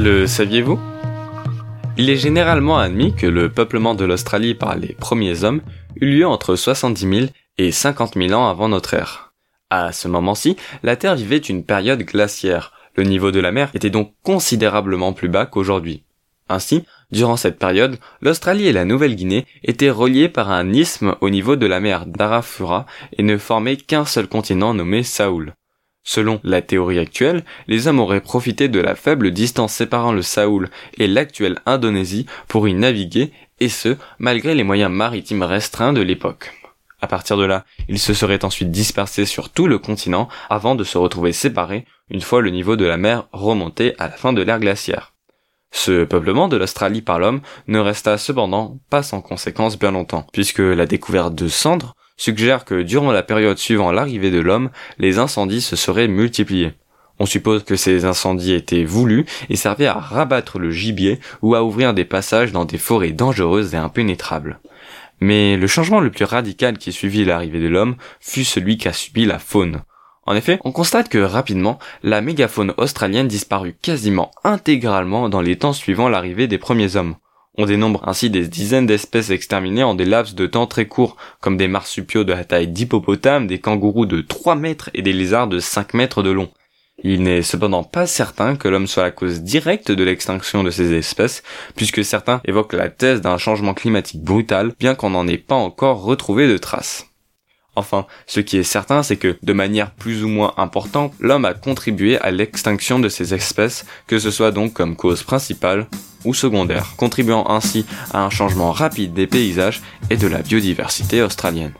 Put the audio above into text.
Le saviez-vous? Il est généralement admis que le peuplement de l'Australie par les premiers hommes eut lieu entre 70 000 et 50 000 ans avant notre ère. À ce moment-ci, la Terre vivait une période glaciaire. Le niveau de la mer était donc considérablement plus bas qu'aujourd'hui. Ainsi, durant cette période, l'Australie et la Nouvelle-Guinée étaient reliées par un isthme au niveau de la mer d'Arafura et ne formaient qu'un seul continent nommé Saoul. Selon la théorie actuelle, les hommes auraient profité de la faible distance séparant le Saoul et l'actuelle Indonésie pour y naviguer, et ce, malgré les moyens maritimes restreints de l'époque. À partir de là, ils se seraient ensuite dispersés sur tout le continent avant de se retrouver séparés une fois le niveau de la mer remonté à la fin de l'ère glaciaire. Ce peuplement de l'Australie par l'homme ne resta cependant pas sans conséquences bien longtemps, puisque la découverte de cendres suggère que durant la période suivant l'arrivée de l'homme, les incendies se seraient multipliés. On suppose que ces incendies étaient voulus et servaient à rabattre le gibier ou à ouvrir des passages dans des forêts dangereuses et impénétrables. Mais le changement le plus radical qui suivit l'arrivée de l'homme fut celui qu'a subi la faune. En effet, on constate que rapidement, la mégafaune australienne disparut quasiment intégralement dans les temps suivant l'arrivée des premiers hommes. On dénombre ainsi des dizaines d'espèces exterminées en des laps de temps très courts, comme des marsupiaux de la taille d'hippopotame, des kangourous de 3 mètres et des lézards de 5 mètres de long. Il n'est cependant pas certain que l'homme soit la cause directe de l'extinction de ces espèces, puisque certains évoquent la thèse d'un changement climatique brutal, bien qu'on n'en ait pas encore retrouvé de traces. Enfin, ce qui est certain, c'est que, de manière plus ou moins importante, l'homme a contribué à l'extinction de ces espèces, que ce soit donc comme cause principale ou secondaire, contribuant ainsi à un changement rapide des paysages et de la biodiversité australienne.